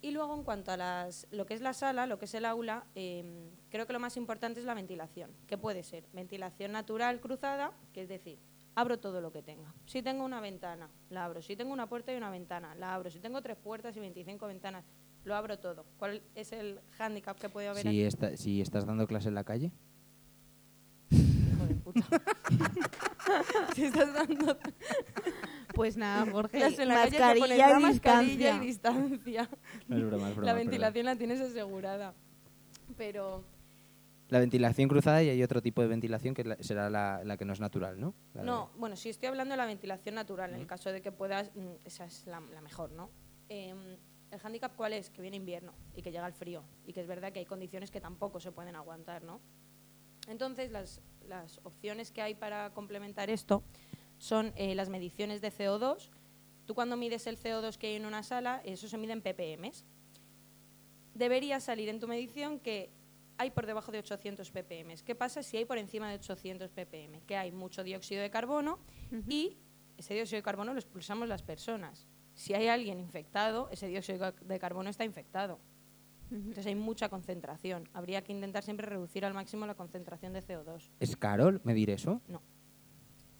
Y luego, en cuanto a las, lo que es la sala, lo que es el aula, em, creo que lo más importante es la ventilación, que puede ser ventilación natural cruzada, que es decir, abro todo lo que tenga. Si tengo una ventana, la abro. Si tengo una puerta y una ventana, la abro. Si tengo tres puertas y 25 ventanas, lo abro todo. ¿Cuál es el hándicap que puede haber Si, aquí? está- si estás dando clase en la calle, Hijo de puta. si estás dando Pues nada, Jorge, clase en la calle, te pones mascarilla la y mascarilla distancia. y distancia. no es broma, es broma, la perdón. ventilación la tienes asegurada. Pero La ventilación cruzada y hay otro tipo de ventilación que la- será la, la que no es natural, ¿no? La de- No, bueno, si estoy hablando de la ventilación natural, en el caso de que puedas, mm, esa es la, la mejor, ¿no? Em, el hándicap cuál es? Que viene invierno y que llega el frío y que es verdad que hay condiciones que tampoco se pueden aguantar, ¿no? Entonces, las, las opciones que hay para complementar esto son eh, las mediciones de CO2. Tú cuando mides el CO2 que hay en una sala, eso se mide en ppm. Debería salir en tu medición que hay por debajo de 800 ppm. ¿Qué pasa si hay por encima de 800 ppm? Que hay mucho dióxido de carbono y ese dióxido de carbono lo expulsamos las personas. Si hay alguien infectado, ese dióxido de carbono está infectado. Entonces hay mucha concentración. Habría que intentar siempre reducir al máximo la concentración de CO2. ¿Es caro medir eso?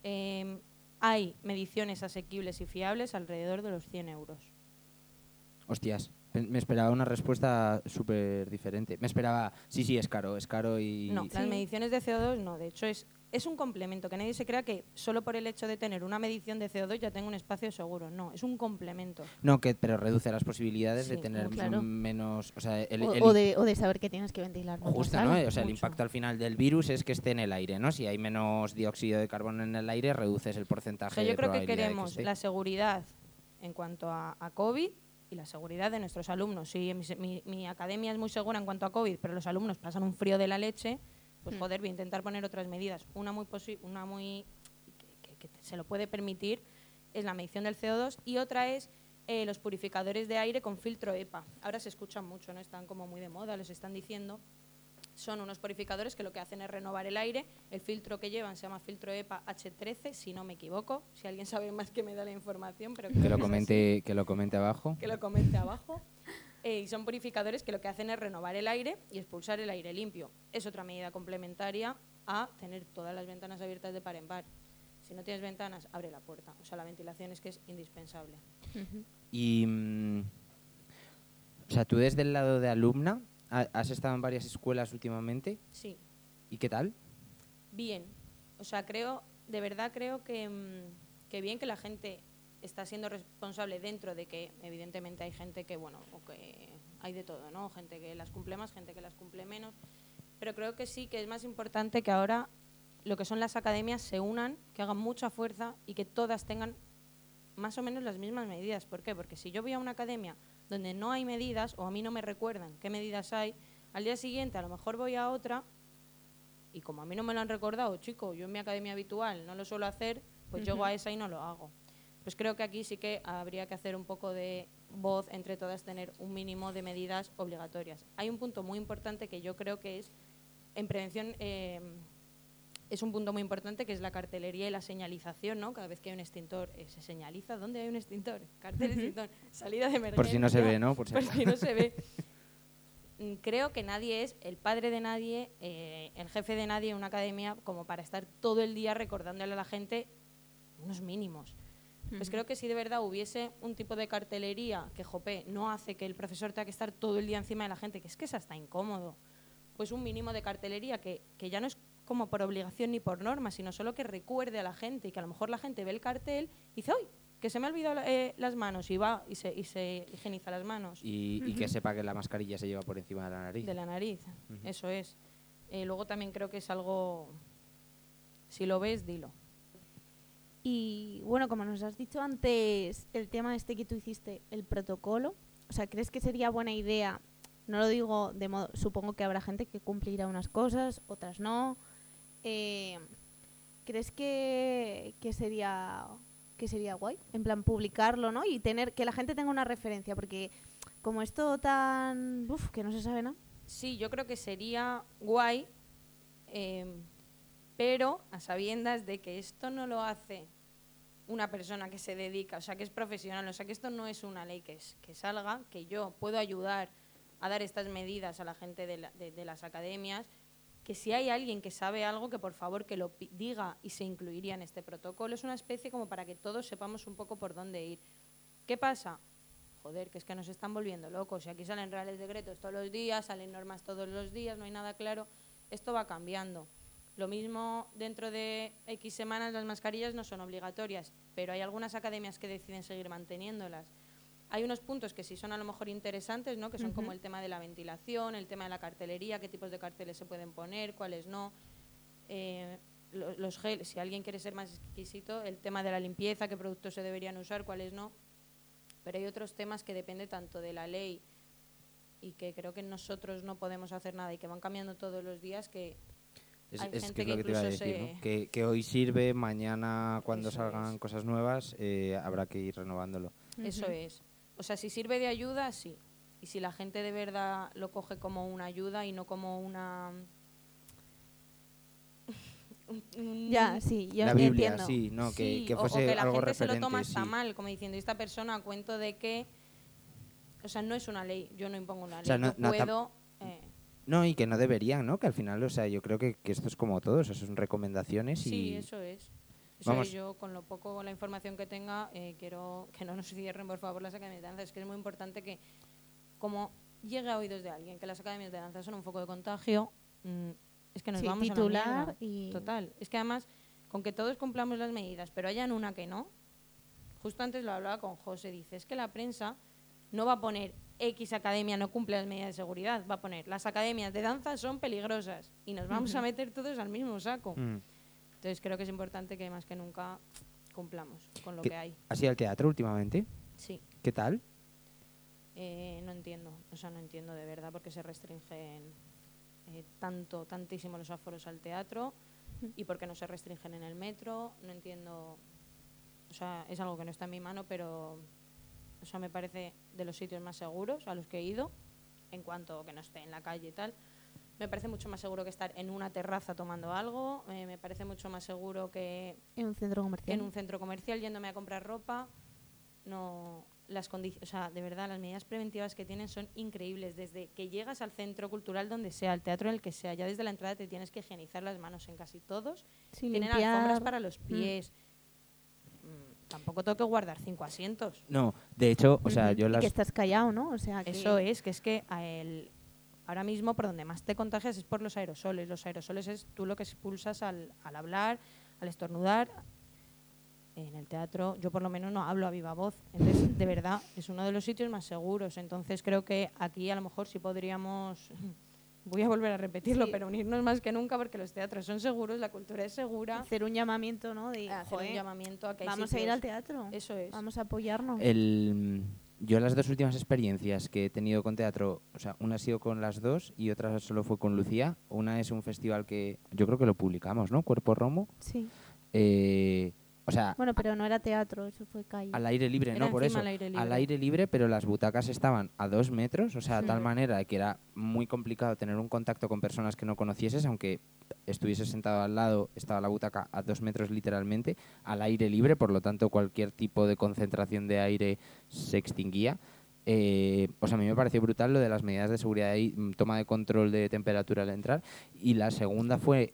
Eh, hay mediciones asequibles y fiables alrededor de los 100 euros. Hostias, me esperaba una respuesta súper diferente. Me esperaba, sí, sí, es caro, es caro y... No, Sí. las mediciones de CO2 no. De hecho, es, es un complemento. Que nadie se crea que solo por el hecho de tener una medición de CO2 ya tengo un espacio seguro. No, es un complemento. No, que, pero reduce las posibilidades de Sí, tener claro. menos... O sea, el, O, el- o de, o de saber que tienes que ventilar. Justo. ¿no? O sea, el impacto al final del virus es que esté en el aire, ¿no? Si hay menos dióxido de carbono en el aire, reduces el O porcentaje sea, de yo creo que queremos la seguridad en cuanto a, a COVID y la seguridad de nuestros alumnos. Si mi, mi- mi academia es muy segura en cuanto a COVID, pero los alumnos pasan un frío de la leche, pues Hmm. joder, voy a intentar poner otras medidas. Una muy, posi- una muy que, que- que se lo puede permitir es la medición del CO2 y otra es eh, los purificadores de aire con filtro EPA. Ahora se escuchan mucho, ¿no? Están como muy de moda, les están diciendo. Son unos purificadores que lo que hacen es renovar el aire. El filtro que llevan se llama filtro EPA H13, si no me equivoco. Si alguien sabe más que me da la información, pero Que lo comente, que lo comente abajo. que lo comente abajo. Eh, y son purificadores que lo que hacen es renovar el aire y expulsar el aire limpio. Es otra medida complementaria a tener todas las ventanas abiertas de par en par. Si no tienes ventanas, abre la puerta. O sea, la ventilación es que es indispensable. Y, mm, o sea, tú desde el lado de alumna, ha- ¿has estado en varias escuelas últimamente? Sí, ¿Y qué tal? bien. O sea, creo, de verdad creo que, mm, que bien que la gente está siendo responsable dentro de que evidentemente hay gente que, bueno, o que hay de todo, ¿no? Gente que las cumple más, gente que las cumple menos. Pero creo que sí que es más importante que ahora lo que son las academias se unan, que hagan mucha fuerza y que todas tengan más o menos las mismas medidas. ¿Por qué? Porque si yo voy a una academia donde no hay medidas o a mí no me recuerdan qué medidas hay, al día siguiente a lo mejor voy a otra y como a mí no me lo han recordado, chico, yo en mi academia habitual no lo suelo hacer, pues llego a esa y no lo hago. Pues creo que aquí sí que habría que hacer un poco de voz entre todas, tener un mínimo de medidas obligatorias. Hay un punto muy importante que yo creo que es en prevención. eh, es un punto muy importante que es la cartelería y la señalización, ¿no? Cada vez que hay un extintor, eh, se señaliza dónde hay un extintor, cartel extintor, salida de emergencia. Por si no se ve, ¿no? Por si Por acaso. si no se ve. Mm, Creo que nadie es el padre de nadie, eh, el jefe de nadie en una academia como para estar todo el día recordándole a la gente unos mínimos. Pues creo que si de verdad hubiese un tipo de cartelería que, jope, no hace que el profesor tenga que estar todo el día encima de la gente, que es que es hasta incómodo, pues un mínimo de cartelería que, que ya no es como por obligación ni por norma, sino solo que recuerde a la gente y que a lo mejor la gente ve el cartel y dice, ¡ay! Que se me ha olvidado eh, las manos y va y se, y se higieniza las manos Y, y que sepa que la mascarilla se lleva por encima de la nariz. de la nariz. Eso es. Eh, luego también creo que es algo, si lo ves, dilo. Y bueno, como nos has dicho antes, el tema este que tú hiciste, el protocolo, o sea, ¿crees que sería buena idea? No lo digo de modo, supongo que habrá gente que cumplirá unas cosas, otras no. Eh, ¿Crees que, que sería que sería guay? En plan, publicarlo, ¿no? Y tener que la gente tenga una referencia, porque como esto tan... Uf, que no se sabe nada. Sí, yo creo que sería guay, eh, pero a sabiendas de que esto no lo hace una persona que se dedica, o sea, que es profesional, o sea, que esto no es una ley que, es, que salga, que yo puedo ayudar a dar estas medidas a la gente de, la- de- de las academias, que si hay alguien que sabe algo, que por favor que lo diga y se incluiría en este protocolo. Es una especie como para que todos sepamos un poco por dónde ir. ¿Qué pasa? Joder, que es que nos están volviendo locos. Y aquí salen reales decretos todos los días, salen normas todos los días, no hay nada claro. Esto va cambiando. Lo mismo dentro de X semanas las mascarillas no son obligatorias, pero hay algunas academias que deciden seguir manteniéndolas. Hay unos puntos que sí son a lo mejor interesantes, ¿no? que son como el tema de la ventilación, el tema de la cartelería, qué tipos de carteles se pueden poner, cuáles no. Eh, lo- los gel, si alguien quiere ser más exquisito, el tema de la limpieza, qué productos se deberían usar, cuáles no. Pero hay otros temas que depende tanto de la ley y que creo que nosotros no podemos hacer nada y que van cambiando todos los días que Es, Hay es gente que es que lo que te iba a incluso decir, que, que hoy sirve, mañana cuando Eso salgan es. cosas nuevas eh, habrá que ir renovándolo. Eso es. O sea, si sirve de ayuda, sí. Y si la gente de verdad lo coge como una ayuda y no como una... un- Ya, sí, yo la Biblia, entiendo. sí, no, que, Sí, que o- fuese o, que la algo gente referente. se lo toma hasta sí. mal, como diciendo, esta persona a cuento de que... O sea, no es una ley, yo no impongo una ley, O sea, no- no puedo... No, y que no deberían, ¿no? Que al final, o sea, yo creo que, que esto es como todo, eso son recomendaciones y... Sí, eso es. Eso Vamos. es, yo con lo poco, la información que tenga, eh, quiero que no nos cierren, por favor, las academias de danza. Es que es muy importante que, como llegue a oídos de alguien, que las academias de danza son un foco de contagio, mm, es que nos Sí, vamos a la titular y- Total. Es que además, con que todos cumplamos las medidas, pero hayan una que no, justo antes lo hablaba con José, dice, es que la prensa no va a poner X academia no cumple las medidas de seguridad, va a poner las academias de danza son peligrosas y nos vamos a meter todos al mismo saco. Mm. Entonces creo que es importante que más que nunca cumplamos con lo ¿Qué- que hay. ¿Has ido al teatro últimamente? Sí, ¿Qué tal? eh, no entiendo, o sea, no entiendo de verdad por qué se restringen eh, tanto, tantísimo los aforos al teatro y por qué no se restringen en el metro. No entiendo, o sea, es algo que no está en mi mano, pero, o sea, me parece de los sitios más seguros a los que he ido, en cuanto que no esté en la calle y tal. Me parece mucho más seguro que estar en una terraza tomando algo. eh, me parece mucho más seguro que En un centro comercial. en un centro comercial yéndome a comprar ropa. No, las o sea, de verdad, las medidas preventivas que tienen son increíbles. Desde que llegas al centro cultural donde sea, al teatro en el que sea, ya desde la entrada te tienes que higienizar las manos en casi todos. Sí, Tienen limpiar. alfombras para los pies. Mm, tampoco tengo que guardar cinco asientos. No, de hecho, o sea, yo Y las... que estás callado, ¿no? O sea, que Eso es, que es que a el- ahora mismo por donde más te contagias es por los aerosoles. Los aerosoles es tú lo que expulsas al, al hablar, al estornudar. En el teatro yo por lo menos no hablo a viva voz. Entonces, de verdad, es uno de los sitios más seguros. Entonces creo que aquí a lo mejor sí podríamos, voy a volver a repetirlo, Sí. pero unirnos más que nunca porque los teatros son seguros, la cultura es segura. hacer un llamamiento, ¿no? De, Hacer un "Joder, llamamiento a que hay vamos a ir al teatro. Eso es. Vamos a apoyarnos. El, yo las dos últimas experiencias que he tenido con teatro, o sea, una ha sido con las dos y otra solo fue con Lucía. Una es un festival que yo creo que lo publicamos, ¿no? Cuerpo Romo. Sí. Eh, o sea, Bueno, pero no era teatro, eso fue calle. al aire libre, Era ¿no? Por eso. al aire libre. Al aire libre, pero las butacas estaban a dos metros, o sea, de tal manera que era muy complicado tener un contacto con personas que no conocieses, aunque estuvieses sentado al lado, estaba la butaca a dos metros literalmente, al aire libre, por lo tanto cualquier tipo de concentración de aire se extinguía. Eh, o sea, a mí me pareció brutal lo de las medidas de seguridad ahí, mm, toma de control de temperatura al entrar. Y la segunda fue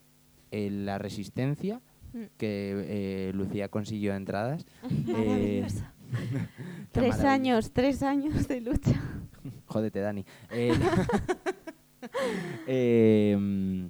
eh, la resistencia, Mm. que eh, Lucía consiguió entradas. Maravillosa. tres años, tres años de lucha. Jódete, Dani. Eh, eh,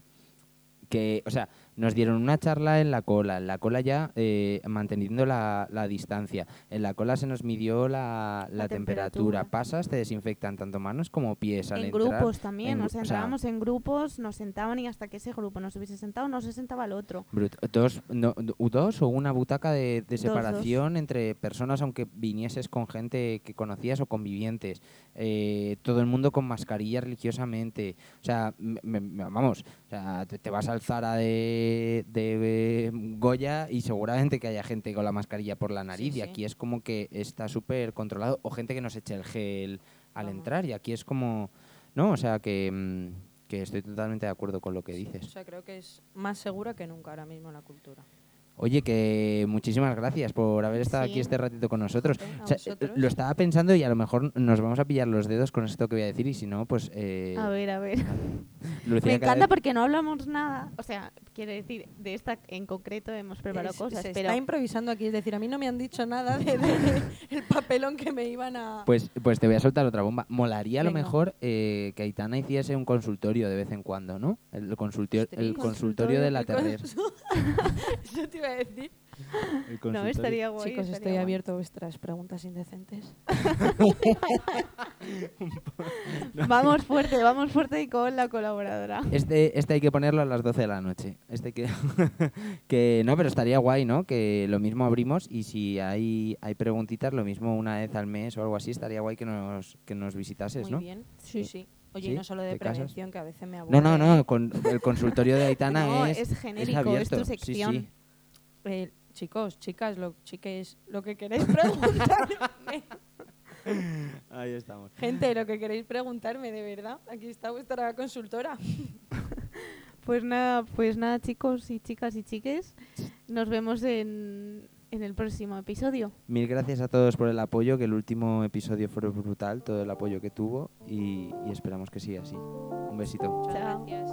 que, o sea, nos dieron una charla en la cola, en la cola ya eh, manteniendo la, la distancia, en la cola se nos midió la, la La temperatura. temperatura. pasas, te desinfectan tanto manos como pies al en entrar. grupos también, en gru- sea, o sea, entrábamos en grupos, nos sentaban y hasta que ese grupo nos hubiese sentado, no se sentaba el otro. Dos, no, do- dos o una butaca de, de Dos, separación entre personas, aunque vinieses con gente que conocías o convivientes. Eh, todo el mundo con mascarilla religiosamente. O sea, me- me- vamos, o sea, te, vas al Zara de, de eh, Goya y seguramente que haya gente con la mascarilla por la nariz. Sí, y sí. aquí es como que está súper controlado. O gente que nos eche el gel al Vamos. entrar. Y aquí es como. ¿No? O sea, que, mm, que estoy totalmente de acuerdo con lo que Sí, dices. O sea, creo que es más segura que nunca ahora mismo la cultura. Oye, que muchísimas gracias por haber estado aquí este ratito con nosotros. O sea, vosotros. lo estaba pensando y a lo mejor nos vamos a pillar los dedos con esto que voy a decir y si no, pues... eh, A ver, a ver. Lucía Me encanta vez- porque no hablamos nada. O sea, quiere decir, de esta en concreto hemos preparado Es- cosas, se pero está improvisando aquí, es decir, a mí no me han dicho nada de, de- de el papelón que me iban a... Pues, pues te voy a soltar otra bomba. Molaría a lo Venga. mejor eh, que Aitana hiciese un consultorio de vez en cuando, ¿no? El, consultorio, el Ostras. consultorio de la Terrer. te iba a decir. no estaría guay. Chicos, estaría estoy guay. abierto a vuestras preguntas indecentes. Vamos fuerte, vamos fuerte y con la colaboradora. Este, este hay que ponerlo a las 12 de la noche. Este hay que, que no, pero estaría guay, ¿no? Que lo mismo abrimos y si hay, hay preguntitas, lo mismo una vez al mes o algo así, estaría guay que nos, que nos visitases, Muy ¿no? bien. Sí, sí. Oye, no solo de prevención, que a veces me aburre. No, no, no, con el consultorio de Aitana No, es, es genérico, es abierto. tu Sí, sección. sí. Eh, chicos, chicas, lo, chiques, lo que queréis preguntarme. Ahí estamos. Gente, lo que queréis preguntarme, de verdad, aquí está vuestra consultora. Pues nada, pues nada, chicos y chicas y chiques, nos vemos en, en el próximo episodio. Mil gracias a todos por el apoyo, que el último episodio fue brutal, todo el apoyo que tuvo y, y esperamos que siga así. Un besito. Muchas gracias.